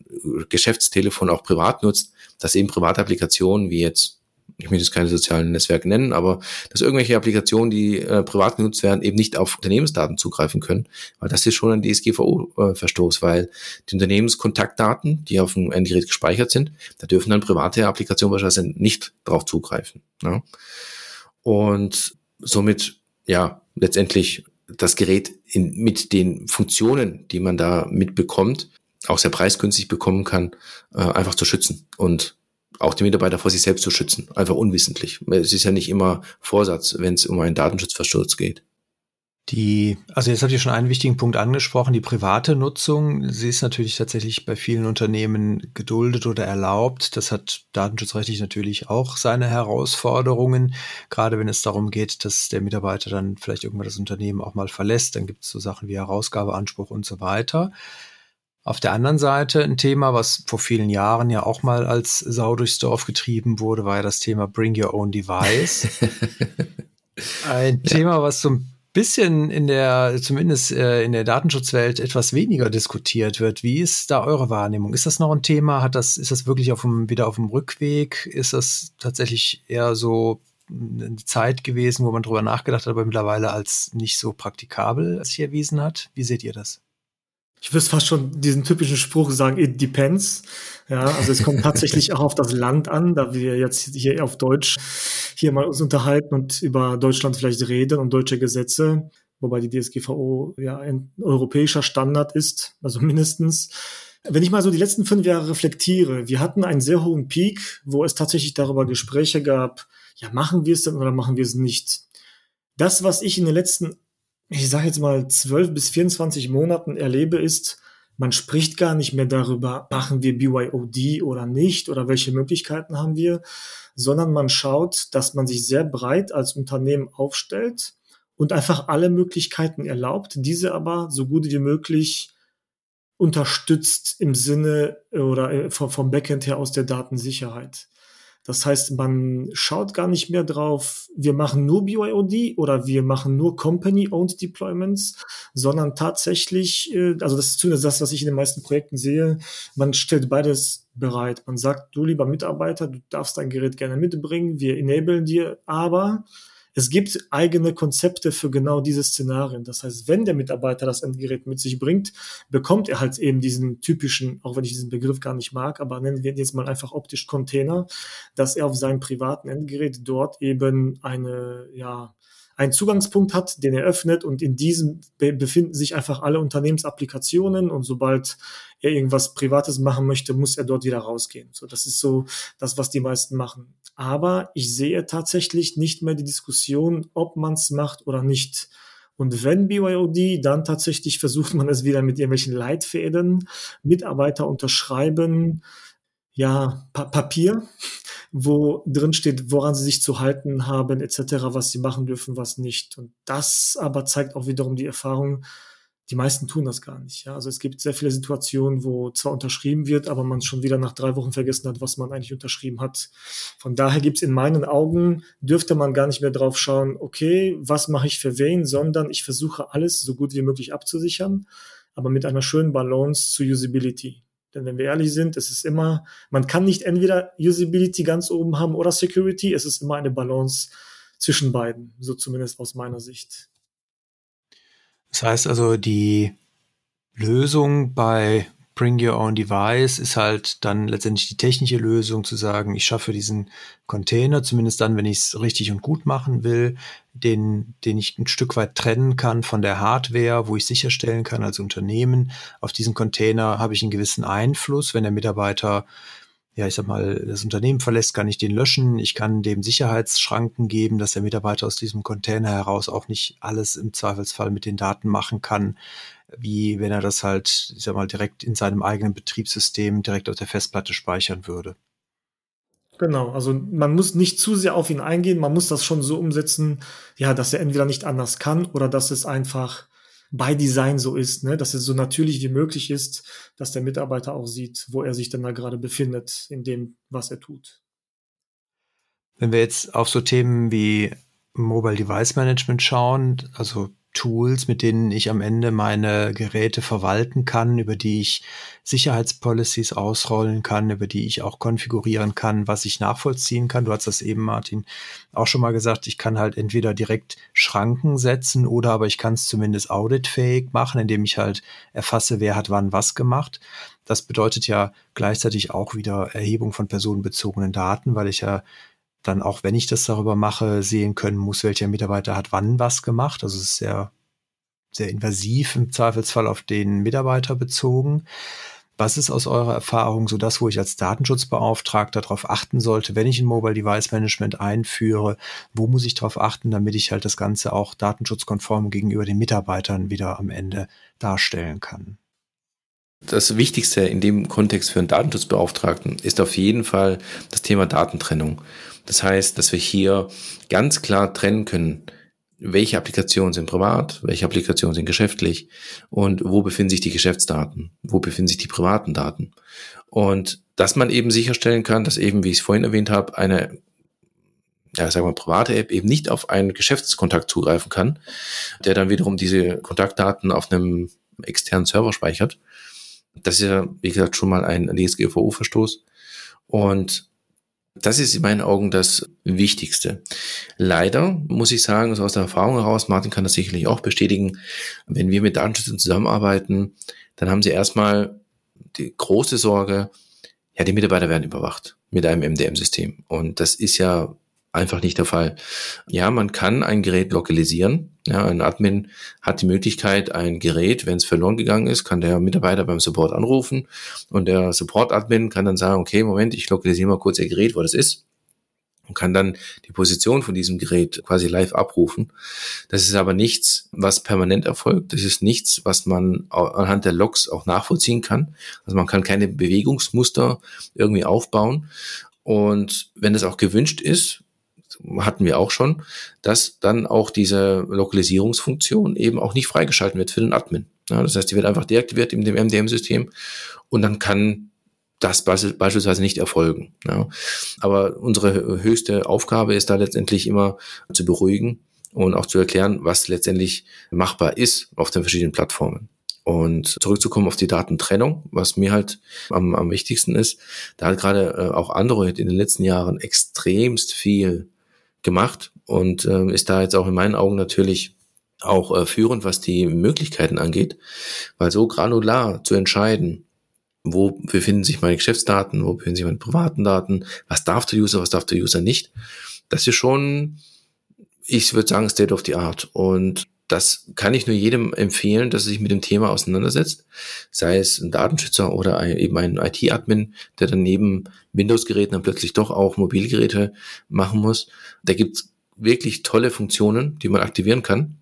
Geschäftstelefon auch privat nutzt, dass eben private Applikationen wie jetzt ich möchte jetzt keine sozialen Netzwerke nennen, aber dass irgendwelche Applikationen, die äh, privat genutzt werden, eben nicht auf Unternehmensdaten zugreifen können, weil das ist schon ein DSGVO-Verstoß, weil die Unternehmenskontaktdaten, die auf dem Endgerät gespeichert sind, da dürfen dann private Applikationen wahrscheinlich nicht drauf zugreifen. Ja? Und somit ja letztendlich das Gerät in, mit den Funktionen, die man da mitbekommt, auch sehr preisgünstig bekommen kann, äh, einfach zu schützen und auch die Mitarbeiter vor sich selbst zu schützen, einfach unwissentlich. Es ist ja nicht immer Vorsatz, wenn es um einen Datenschutzverstoß geht.
Die, also jetzt habt ihr schon einen wichtigen Punkt angesprochen, die private Nutzung. Sie ist natürlich tatsächlich bei vielen Unternehmen geduldet oder erlaubt. Das hat datenschutzrechtlich natürlich auch seine Herausforderungen. Gerade wenn es darum geht, dass der Mitarbeiter dann vielleicht irgendwann das Unternehmen auch mal verlässt, dann gibt es so Sachen wie Herausgabeanspruch und so weiter. Auf der anderen Seite ein Thema, was vor vielen Jahren ja auch mal als Sau durchs Dorf getrieben wurde, war ja das Thema Bring Your Own Device. Ein ja. Thema, was so ein bisschen in der, zumindest äh, in der Datenschutzwelt etwas weniger diskutiert wird. Wie ist da eure Wahrnehmung? Ist das noch ein Thema? Hat das, ist das wirklich auf dem, wieder auf dem Rückweg? Ist das tatsächlich eher so eine Zeit gewesen, wo man drüber nachgedacht hat, aber mittlerweile als nicht so praktikabel sich erwiesen hat? Wie seht ihr das?
Ich würde fast schon diesen typischen Spruch sagen, it depends. Ja, also es kommt tatsächlich auch auf das Land an, da wir jetzt hier auf Deutsch hier mal uns unterhalten und über Deutschland vielleicht reden und deutsche Gesetze, wobei die DSGVO ja ein europäischer Standard ist, also mindestens. Wenn ich mal so die letzten fünf Jahre reflektiere, wir hatten einen sehr hohen Peak, wo es tatsächlich darüber Gespräche gab, ja, machen wir es denn oder machen wir es nicht? Das, was ich in den letzten ich sage jetzt mal, 12 bis 24 Monaten erlebe, ist, man spricht gar nicht mehr darüber, machen wir BYOD oder nicht oder welche Möglichkeiten haben wir, sondern man schaut, dass man sich sehr breit als Unternehmen aufstellt und einfach alle Möglichkeiten erlaubt, diese aber so gut wie möglich unterstützt im Sinne oder äh, vom Backend her aus der Datensicherheit. Das heißt, man schaut gar nicht mehr drauf, wir machen nur BYOD oder wir machen nur Company-Owned Deployments, sondern tatsächlich, äh, also das ist zumindest das, was ich in den meisten Projekten sehe, man stellt beides bereit. Man sagt, du lieber Mitarbeiter, du darfst dein Gerät gerne mitbringen, wir enablen dir, aber es gibt eigene Konzepte für genau diese Szenarien. Das heißt, wenn der Mitarbeiter das Endgerät mit sich bringt, bekommt er halt eben diesen typischen, auch wenn ich diesen Begriff gar nicht mag, aber nennen wir jetzt mal einfach optisch Container, dass er auf seinem privaten Endgerät dort eben eine, ja, einen Zugangspunkt hat, den er öffnet und in diesem befinden sich einfach alle Unternehmensapplikationen und sobald er irgendwas Privates machen möchte, muss er dort wieder rausgehen. So, das ist so das, was die meisten machen. Aber ich sehe tatsächlich nicht mehr die Diskussion, ob man es macht oder nicht. Und wenn BYOD, dann tatsächlich versucht man es wieder mit irgendwelchen Leitfäden, Mitarbeiter unterschreiben, ja, pa Papier, wo drin steht, woran sie sich zu halten haben, etc., was sie machen dürfen, was nicht. Und das aber zeigt auch wiederum die Erfahrung, die meisten tun das gar nicht. Ja? Also es gibt sehr viele Situationen, wo zwar unterschrieben wird, aber man schon wieder nach drei Wochen vergessen hat, was man eigentlich unterschrieben hat. Von daher gibt es in meinen Augen, dürfte man gar nicht mehr drauf schauen, okay, was mache ich für wen, sondern ich versuche alles so gut wie möglich abzusichern, aber mit einer schönen Balance zu Usability. Denn wenn wir ehrlich sind, es ist immer, man kann nicht entweder Usability ganz oben haben oder Security. Es ist immer eine Balance zwischen beiden, so zumindest aus meiner Sicht.
Das heißt also, die Lösung bei Bring Your Own Device ist halt dann letztendlich die technische Lösung zu sagen, ich schaffe diesen Container, zumindest dann, wenn ich es richtig und gut machen will, den, den ich ein Stück weit trennen kann von der Hardware, wo ich sicherstellen kann als Unternehmen, auf diesen Container habe ich einen gewissen Einfluss, wenn der Mitarbeiter ja, ich sag mal, das Unternehmen verlässt, kann ich den löschen. Ich kann dem Sicherheitsschranken geben, dass der Mitarbeiter aus diesem Container heraus auch nicht alles im Zweifelsfall mit den Daten machen kann wie wenn er das halt, ich sag mal, direkt in seinem eigenen Betriebssystem direkt auf der Festplatte speichern würde.
Genau, also man muss nicht zu sehr auf ihn eingehen, man muss das schon so umsetzen, ja, dass er entweder nicht anders kann oder dass es einfach bei Design so ist, ne, dass es so natürlich wie möglich ist, dass der Mitarbeiter auch sieht, wo er sich dann da gerade befindet, in dem, was er tut.
Wenn wir jetzt auf so Themen wie Mobile Device Management schauen, also Tools, mit denen ich am Ende meine Geräte verwalten kann, über die ich Sicherheitspolicies ausrollen kann, über die ich auch konfigurieren kann, was ich nachvollziehen kann. Du hast das eben, Martin, auch schon mal gesagt. Ich kann halt entweder direkt Schranken setzen oder aber ich kann es zumindest auditfähig machen, indem ich halt erfasse, wer hat wann was gemacht. Das bedeutet ja gleichzeitig auch wieder Erhebung von personenbezogenen Daten, weil ich ja dann auch, wenn ich das darüber mache, sehen können muss, welcher Mitarbeiter hat wann was gemacht. Also es ist sehr, sehr invasiv im Zweifelsfall auf den Mitarbeiter bezogen. Was ist aus eurer Erfahrung so das, wo ich als Datenschutzbeauftragter darauf achten sollte, wenn ich ein Mobile Device Management einführe? Wo muss ich darauf achten, damit ich halt das Ganze auch datenschutzkonform gegenüber den Mitarbeitern wieder am Ende darstellen kann?
Das Wichtigste in dem Kontext für einen Datenschutzbeauftragten ist auf jeden Fall das Thema Datentrennung. Das heißt, dass wir hier ganz klar trennen können, welche Applikationen sind privat, welche Applikationen sind geschäftlich und wo befinden sich die Geschäftsdaten, wo befinden sich die privaten Daten. Und dass man eben sicherstellen kann, dass eben, wie ich es vorhin erwähnt habe, eine ja, sagen wir, private App eben nicht auf einen Geschäftskontakt zugreifen kann, der dann wiederum diese Kontaktdaten auf einem externen Server speichert. Das ist ja, wie gesagt, schon mal ein DSGVO-Verstoß. Und das ist in meinen Augen das Wichtigste. Leider muss ich sagen, also aus der Erfahrung heraus, Martin kann das sicherlich auch bestätigen, wenn wir mit Datenschützern zusammenarbeiten, dann haben sie erstmal die große Sorge, ja, die Mitarbeiter werden überwacht mit einem MDM-System. Und das ist ja einfach nicht der Fall. Ja, man kann ein Gerät lokalisieren. Ja, ein Admin hat die Möglichkeit, ein Gerät, wenn es verloren gegangen ist, kann der Mitarbeiter beim Support anrufen und der Support-Admin kann dann sagen, okay, Moment, ich lokalisiere mal kurz ihr Gerät, wo das ist und kann dann die Position von diesem Gerät quasi live abrufen. Das ist aber nichts, was permanent erfolgt. Das ist nichts, was man anhand der Logs auch nachvollziehen kann. Also man kann keine Bewegungsmuster irgendwie aufbauen. Und wenn es auch gewünscht ist, hatten wir auch schon, dass dann auch diese Lokalisierungsfunktion eben auch nicht freigeschalten wird für den Admin. Ja, das heißt, die wird einfach deaktiviert in dem MDM-System und dann kann das beispielsweise nicht erfolgen. Ja. Aber unsere höchste Aufgabe ist da letztendlich immer zu beruhigen und auch zu erklären, was letztendlich machbar ist auf den verschiedenen Plattformen. Und zurückzukommen auf die Datentrennung, was mir halt am, am wichtigsten ist, da hat gerade äh, auch Android in den letzten Jahren extremst viel gemacht und äh, ist da jetzt auch in meinen Augen natürlich auch äh, führend, was die Möglichkeiten angeht, weil so granular zu entscheiden, wo befinden sich meine Geschäftsdaten, wo befinden sich meine privaten Daten, was darf der User, was darf der User nicht, das ist schon, ich würde sagen, State of the Art. Und das kann ich nur jedem empfehlen, dass er sich mit dem Thema auseinandersetzt, sei es ein Datenschützer oder ein, eben ein IT-Admin, der dann neben Windows-Geräten dann plötzlich doch auch Mobilgeräte machen muss. Da gibt's wirklich tolle Funktionen, die man aktivieren kann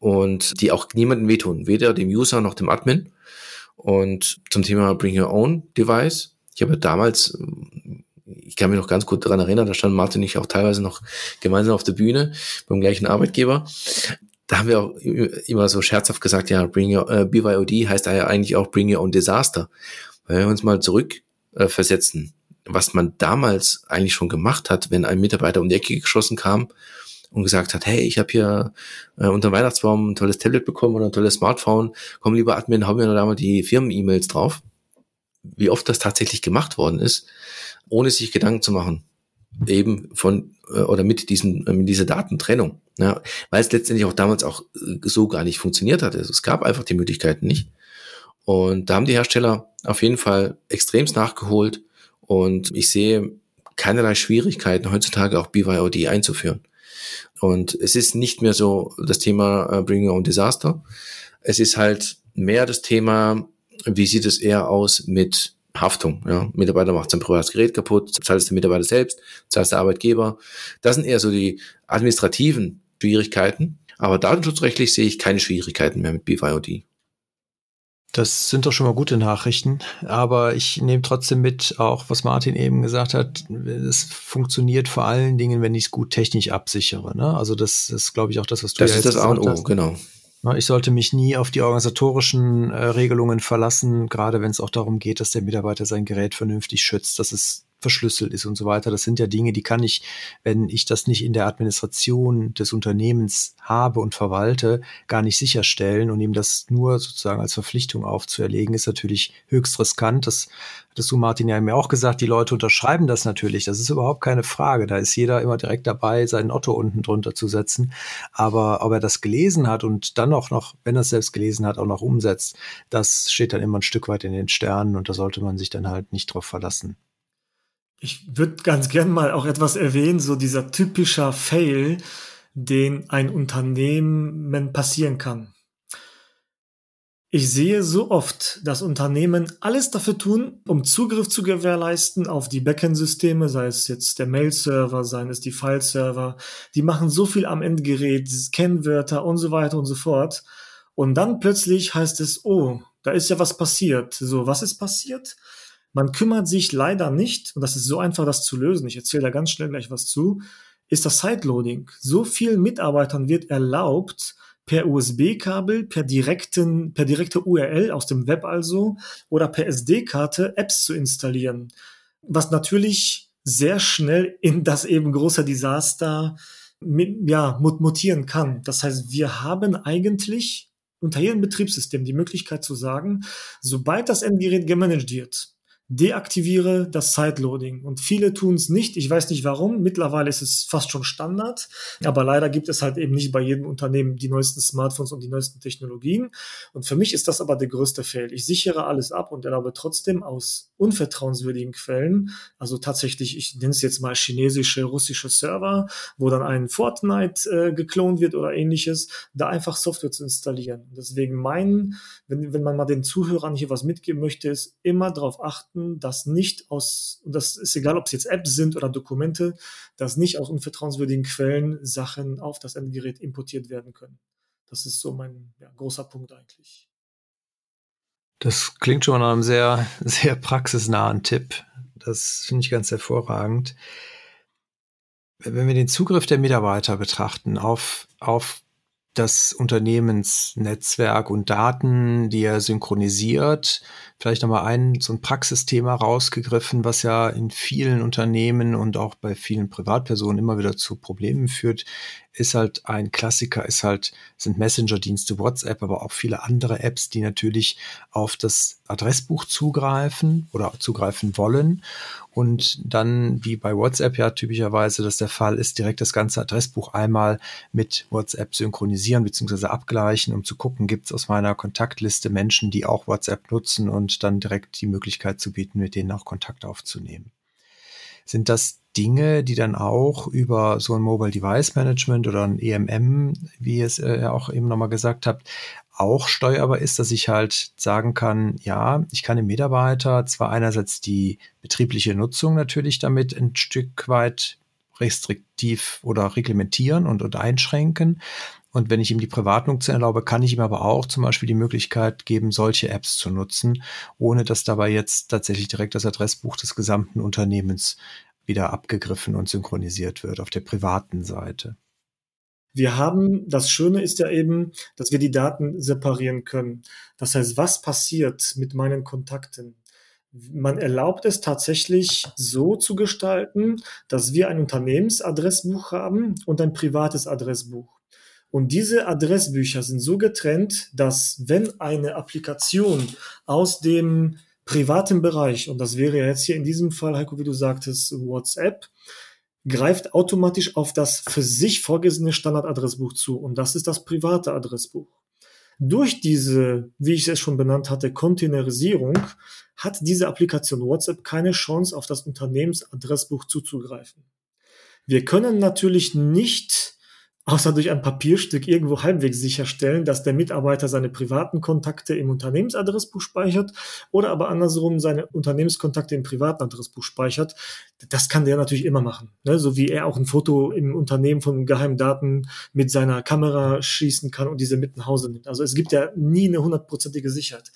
und die auch niemandem wehtun, weder dem User noch dem Admin. Und zum Thema Bring Your Own Device. Ich habe damals, ich kann mich noch ganz gut daran erinnern, da stand Martin und ich auch teilweise noch gemeinsam auf der Bühne beim gleichen Arbeitgeber da haben wir auch immer so scherzhaft gesagt, ja, bring your, äh, BYOD heißt ja eigentlich auch Bring Your Own Disaster. Weil wir uns mal zurück äh, versetzen, was man damals eigentlich schon gemacht hat, wenn ein Mitarbeiter um die Ecke geschossen kam und gesagt hat, hey, ich habe hier äh, unter dem Weihnachtsbaum ein tolles Tablet bekommen oder ein tolles Smartphone, komm lieber Admin, hau mir da mal die Firmen-E-Mails drauf. wie oft das tatsächlich gemacht worden ist, ohne sich Gedanken zu machen. Eben von äh, oder mit diesem, äh, mit dieser Datentrennung. Ja, weil es letztendlich auch damals auch äh, so gar nicht funktioniert hat. Also es gab einfach die Möglichkeiten nicht. Und da haben die Hersteller auf jeden Fall extremst nachgeholt. Und ich sehe keinerlei Schwierigkeiten, heutzutage auch BYOD einzuführen. Und es ist nicht mehr so das Thema äh, Bring Your Own Disaster. Es ist halt mehr das Thema, wie sieht es eher aus mit Haftung. Ja? Mitarbeiter macht sein privates Gerät kaputt, zahlt es der Mitarbeiter selbst, zahlt es der Arbeitgeber. Das sind eher so die administrativen Schwierigkeiten. Aber datenschutzrechtlich sehe ich keine Schwierigkeiten mehr mit BYOD.
Das sind doch schon mal gute Nachrichten, aber ich nehme trotzdem mit, auch was Martin eben gesagt hat, es funktioniert vor allen Dingen, wenn ich es gut technisch absichere. Ne? Also das ist, glaube ich, auch das, was
du Das ja ist das A und O, genau.
Ich sollte mich nie auf die organisatorischen äh, Regelungen verlassen, gerade wenn es auch darum geht, dass der Mitarbeiter sein Gerät vernünftig schützt. Das ist verschlüsselt ist und so weiter. Das sind ja Dinge, die kann ich, wenn ich das nicht in der Administration des Unternehmens habe und verwalte, gar nicht sicherstellen und ihm das nur sozusagen als Verpflichtung aufzuerlegen, ist natürlich höchst riskant. Das hattest du, Martin, ja mir auch gesagt, die Leute unterschreiben das natürlich. Das ist überhaupt keine Frage. Da ist jeder immer direkt dabei, seinen Otto unten drunter zu setzen. Aber ob er das gelesen hat und dann auch noch, wenn er es selbst gelesen hat, auch noch umsetzt, das steht dann immer ein Stück weit in den Sternen und da sollte man sich dann halt nicht drauf verlassen.
Ich würde ganz gern mal auch etwas erwähnen, so dieser typischer Fail, den ein Unternehmen passieren kann. Ich sehe so oft, dass Unternehmen alles dafür tun, um Zugriff zu gewährleisten auf die Backend-Systeme, sei es jetzt der Mail-Server, seien es die File-Server. Die machen so viel am Endgerät, Kennwörter und so weiter und so fort. Und dann plötzlich heißt es, oh, da ist ja was passiert. So, was ist passiert? Man kümmert sich leider nicht, und das ist so einfach, das zu lösen, ich erzähle da ganz schnell gleich was zu, ist das Sideloading. So vielen Mitarbeitern wird erlaubt, per USB-Kabel, per direkten, per direkte URL aus dem Web also oder per SD-Karte Apps zu installieren. Was natürlich sehr schnell in das eben große Desaster mit, ja, mutieren kann. Das heißt, wir haben eigentlich unter jedem Betriebssystem die Möglichkeit zu sagen, sobald das Endgerät gemanagt wird, deaktiviere das Sideloading. Und viele tun es nicht. Ich weiß nicht warum. Mittlerweile ist es fast schon Standard. Aber leider gibt es halt eben nicht bei jedem Unternehmen die neuesten Smartphones und die neuesten Technologien. Und für mich ist das aber der größte Fail. Ich sichere alles ab und erlaube trotzdem aus unvertrauenswürdigen Quellen, also tatsächlich, ich nenne es jetzt mal chinesische, russische Server, wo dann ein Fortnite äh, geklont wird oder ähnliches, da einfach Software zu installieren. Deswegen meinen, wenn, wenn man mal den Zuhörern hier was mitgeben möchte, ist immer darauf achten, achten, dass nicht aus, und das ist egal, ob es jetzt Apps sind oder Dokumente, dass nicht aus unvertrauenswürdigen Quellen Sachen auf das Endgerät importiert werden können. Das ist so mein ja, großer Punkt eigentlich.
Das klingt schon nach einem sehr, sehr praxisnahen Tipp. Das finde ich ganz hervorragend. Wenn wir den Zugriff der Mitarbeiter betrachten auf, auf das Unternehmensnetzwerk und Daten, die er synchronisiert. Vielleicht nochmal ein, so ein Praxisthema rausgegriffen, was ja in vielen Unternehmen und auch bei vielen Privatpersonen immer wieder zu Problemen führt, ist halt ein Klassiker, ist halt, sind Messenger-Dienste, WhatsApp, aber auch viele andere Apps, die natürlich auf das Adressbuch zugreifen oder zugreifen wollen und dann, wie bei WhatsApp ja typischerweise das der Fall ist, direkt das ganze Adressbuch einmal mit WhatsApp synchronisieren bzw. abgleichen, um zu gucken, gibt es aus meiner Kontaktliste Menschen, die auch WhatsApp nutzen und dann direkt die Möglichkeit zu bieten, mit denen auch Kontakt aufzunehmen. Sind das Dinge, die dann auch über so ein Mobile Device Management oder ein EMM, wie ihr es äh, auch eben nochmal gesagt habt, auch steuerbar ist, dass ich halt sagen kann, ja, ich kann dem Mitarbeiter zwar einerseits die betriebliche Nutzung natürlich damit ein Stück weit restriktiv oder reglementieren und, und einschränken. Und wenn ich ihm die Privatnutzung erlaube, kann ich ihm aber auch zum Beispiel die Möglichkeit geben, solche Apps zu nutzen, ohne dass dabei jetzt tatsächlich direkt das Adressbuch des gesamten Unternehmens wieder abgegriffen und synchronisiert wird auf der privaten Seite.
Wir haben, das Schöne ist ja eben, dass wir die Daten separieren können. Das heißt, was passiert mit meinen Kontakten? Man erlaubt es tatsächlich so zu gestalten, dass wir ein Unternehmensadressbuch haben und ein privates Adressbuch. Und diese Adressbücher sind so getrennt, dass wenn eine Applikation aus dem privaten Bereich, und das wäre ja jetzt hier in diesem Fall, Heiko, wie du sagtest, WhatsApp, greift automatisch auf das für sich vorgesehene Standardadressbuch zu. Und das ist das private Adressbuch. Durch diese, wie ich es schon benannt hatte, Containerisierung hat diese Applikation WhatsApp keine Chance, auf das Unternehmensadressbuch zuzugreifen. Wir können natürlich nicht außer durch ein Papierstück irgendwo halbwegs sicherstellen, dass der Mitarbeiter seine privaten Kontakte im Unternehmensadressbuch speichert oder aber andersrum seine Unternehmenskontakte im privaten Adressbuch speichert. Das kann der natürlich immer machen. Ne? So wie er auch ein Foto im Unternehmen von geheimen Daten mit seiner Kamera schießen kann und diese mit nach Hause nimmt. Also es gibt ja nie eine hundertprozentige Sicherheit.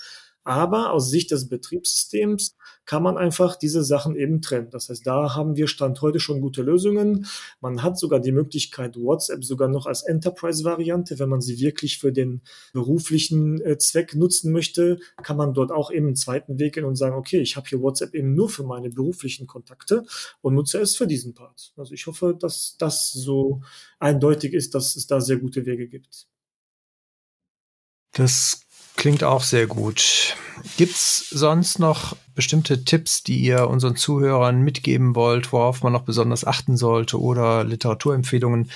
Aber aus Sicht des Betriebssystems kann man einfach diese Sachen eben trennen. Das heißt, da haben wir Stand heute schon gute Lösungen. Man hat sogar die Möglichkeit, WhatsApp sogar noch als Enterprise-Variante, wenn man sie wirklich für den beruflichen äh, Zweck nutzen möchte, kann man dort auch eben einen zweiten Weg gehen und sagen, okay, ich habe hier WhatsApp eben nur für meine beruflichen Kontakte und nutze es für diesen Part. Also ich hoffe, dass das so eindeutig ist, dass es da sehr gute Wege gibt.
Das Klingt auch sehr gut. Gibt's sonst noch bestimmte Tipps, die ihr unseren Zuhörern mitgeben wollt, worauf man noch besonders achten sollte oder Literaturempfehlungen?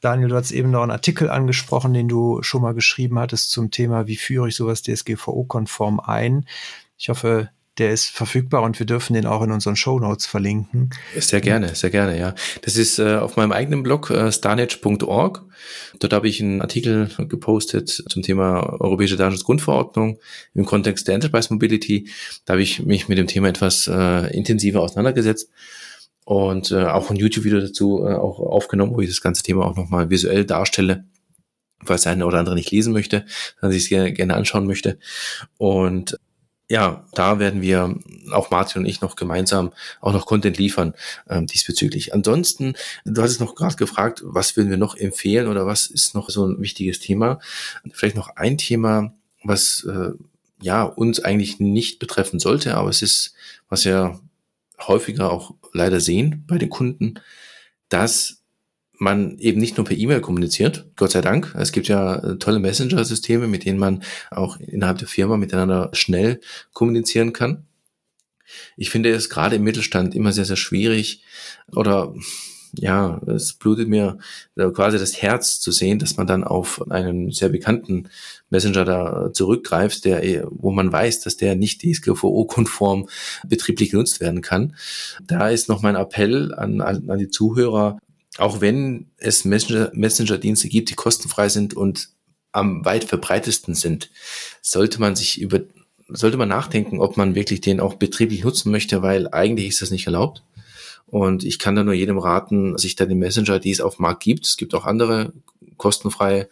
Daniel, du hast eben noch einen Artikel angesprochen, den du schon mal geschrieben hattest zum Thema, wie führe ich sowas DSGVO-konform ein. Ich hoffe, der ist verfügbar und wir dürfen den auch in unseren Show Notes verlinken.
Sehr gerne, sehr gerne, ja. Das ist äh, auf meinem eigenen Blog äh, starnetch.org. Dort habe ich einen Artikel gepostet zum Thema Europäische Datenschutzgrundverordnung im Kontext der Enterprise Mobility. Da habe ich mich mit dem Thema etwas äh, intensiver auseinandergesetzt und äh, auch ein YouTube-Video dazu äh, auch aufgenommen, wo ich das ganze Thema auch nochmal visuell darstelle falls der eine oder andere nicht lesen möchte, dann sich es gerne anschauen möchte. Und ja, da werden wir, auch Martin und ich, noch gemeinsam auch noch Content liefern ähm, diesbezüglich. Ansonsten, du hattest noch gerade gefragt, was würden wir noch empfehlen oder was ist noch so ein wichtiges Thema? Vielleicht noch ein Thema, was äh, ja uns eigentlich nicht betreffen sollte, aber es ist, was wir häufiger auch leider sehen bei den Kunden, dass man eben nicht nur per E-Mail kommuniziert, Gott sei Dank. Es gibt ja äh, tolle Messenger-Systeme, mit denen man auch innerhalb der Firma miteinander schnell kommunizieren kann. Ich finde es gerade im Mittelstand immer sehr, sehr schwierig oder ja, es blutet mir quasi das Herz zu sehen, dass man dann auf einen sehr bekannten Messenger da zurückgreift, der, äh, wo man weiß, dass der nicht DSGVO-konform betrieblich genutzt werden kann. Da ist noch mein Appell an, an die Zuhörer, auch wenn es Messenger-Dienste gibt, die kostenfrei sind und am weit verbreitesten sind, sollte man sich über, sollte man nachdenken, ob man wirklich den auch betrieblich nutzen möchte, weil eigentlich ist das nicht erlaubt. Und ich kann da nur jedem raten, sich da den Messenger, die es auf Markt gibt, es gibt auch andere kostenfreie,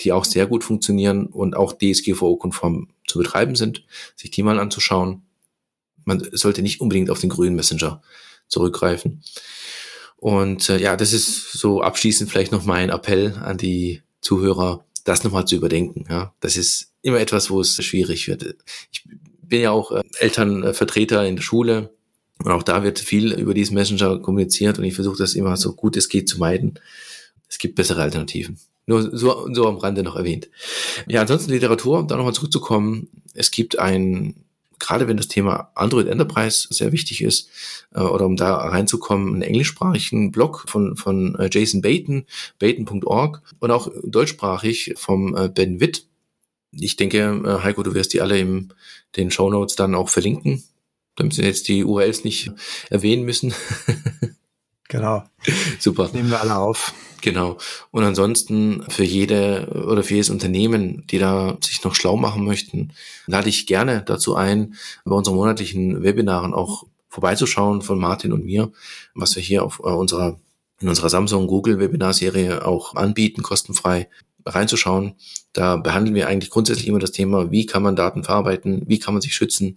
die auch sehr gut funktionieren und auch DSGVO-konform zu betreiben sind, sich die mal anzuschauen. Man sollte nicht unbedingt auf den grünen Messenger zurückgreifen. Und äh, ja, das ist so abschließend vielleicht noch mein Appell an die Zuhörer, das nochmal zu überdenken. Ja, das ist immer etwas, wo es schwierig wird. Ich bin ja auch äh, Elternvertreter in der Schule und auch da wird viel über diesen Messenger kommuniziert und ich versuche das immer so gut es geht zu meiden. Es gibt bessere Alternativen. Nur so, so am Rande noch erwähnt. Ja, ansonsten Literatur, um da nochmal zurückzukommen. Es gibt ein gerade wenn das Thema Android Enterprise sehr wichtig ist, äh, oder um da reinzukommen, einen englischsprachigen Blog von, von äh, Jason Baton, baton.org und auch deutschsprachig vom äh, Ben Witt. Ich denke, äh, Heiko, du wirst die alle in den Show Notes dann auch verlinken, damit sie jetzt die URLs nicht erwähnen müssen.
genau.
Super.
nehmen wir alle auf.
Genau. Und ansonsten für jede oder für jedes Unternehmen, die da sich noch schlau machen möchten, lade ich gerne dazu ein, bei unseren monatlichen Webinaren auch vorbeizuschauen von Martin und mir, was wir hier auf äh, unserer in unserer Samsung Google Webinarserie auch anbieten, kostenfrei reinzuschauen. Da behandeln wir eigentlich grundsätzlich immer das Thema, wie kann man Daten verarbeiten, wie kann man sich schützen,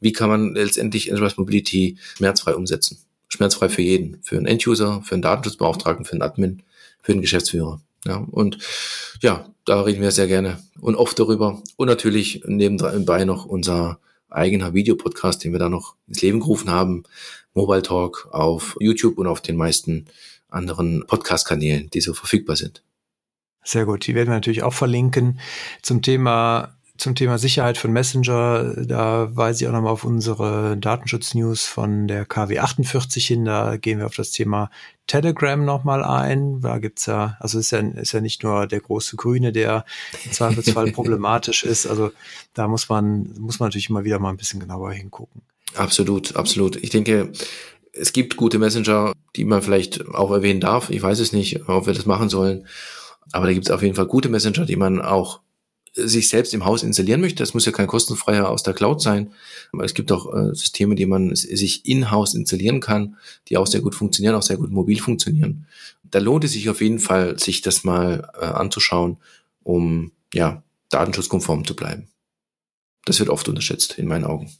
wie kann man letztendlich Enterprise Mobility schmerzfrei umsetzen. Schmerzfrei für jeden, für einen Enduser, für einen Datenschutzbeauftragten, für einen Admin für den Geschäftsführer. Ja, und ja, da reden wir sehr gerne und oft darüber. Und natürlich nebenbei noch unser eigener Videopodcast, den wir da noch ins Leben gerufen haben. Mobile Talk auf YouTube und auf den meisten anderen Podcast-Kanälen, die so verfügbar sind.
Sehr gut. Die werden wir natürlich auch verlinken. Zum Thema zum Thema Sicherheit von Messenger, da weise ich auch nochmal auf unsere Datenschutz-News von der KW 48 hin. Da gehen wir auf das Thema Telegram nochmal ein. Da gibt's ja, also ist ja, ist ja nicht nur der große Grüne, der im Zweifelsfall problematisch ist. Also da muss man, muss man natürlich immer wieder mal ein bisschen genauer hingucken.
Absolut, absolut. Ich denke, es gibt gute Messenger, die man vielleicht auch erwähnen darf. Ich weiß es nicht, ob wir das machen sollen. Aber da gibt es auf jeden Fall gute Messenger, die man auch sich selbst im Haus installieren möchte. Das muss ja kein kostenfreier aus der Cloud sein. Aber es gibt auch äh, Systeme, die man sich in-house installieren kann, die auch sehr gut funktionieren, auch sehr gut mobil funktionieren. Da lohnt es sich auf jeden Fall, sich das mal äh, anzuschauen, um ja datenschutzkonform zu bleiben. Das wird oft unterschätzt in meinen Augen.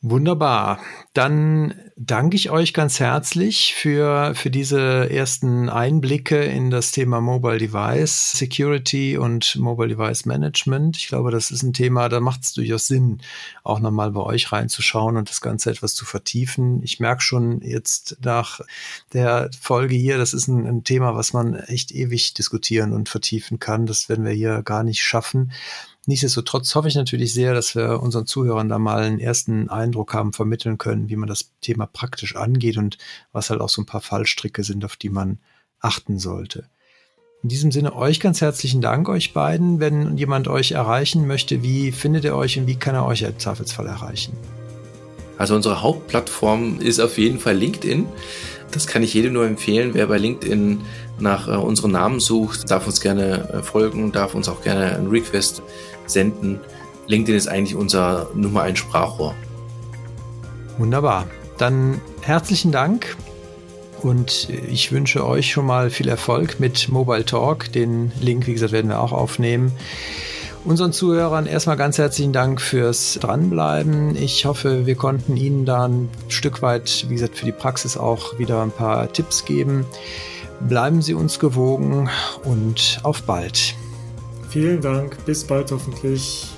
Wunderbar. Dann danke ich euch ganz herzlich für, für diese ersten Einblicke in das Thema Mobile Device Security und Mobile Device Management. Ich glaube, das ist ein Thema, da macht es durchaus Sinn, auch nochmal bei euch reinzuschauen und das Ganze etwas zu vertiefen. Ich merke schon jetzt nach der Folge hier, das ist ein, ein Thema, was man echt ewig diskutieren und vertiefen kann. Das werden wir hier gar nicht schaffen. Nichtsdestotrotz hoffe ich natürlich sehr, dass wir unseren Zuhörern da mal einen ersten Eindruck haben vermitteln können, wie man das Thema praktisch angeht und was halt auch so ein paar Fallstricke sind, auf die man achten sollte. In diesem Sinne euch ganz herzlichen Dank, euch beiden. Wenn jemand euch erreichen möchte, wie findet er euch und wie kann er euch im Zweifelsfall erreichen?
Also unsere Hauptplattform ist auf jeden Fall LinkedIn. Das kann ich jedem nur empfehlen. Wer bei LinkedIn nach äh, unserem Namen sucht, darf uns gerne äh, folgen, darf uns auch gerne einen Request senden. LinkedIn ist eigentlich unser Nummer 1 Sprachrohr.
Wunderbar. Dann herzlichen Dank und ich wünsche euch schon mal viel Erfolg mit Mobile Talk. Den Link, wie gesagt, werden wir auch aufnehmen. Unseren Zuhörern erstmal ganz herzlichen Dank fürs Dranbleiben. Ich hoffe, wir konnten Ihnen da ein Stück weit, wie gesagt, für die Praxis auch wieder ein paar Tipps geben. Bleiben Sie uns gewogen und auf bald.
Vielen Dank. Bis bald hoffentlich.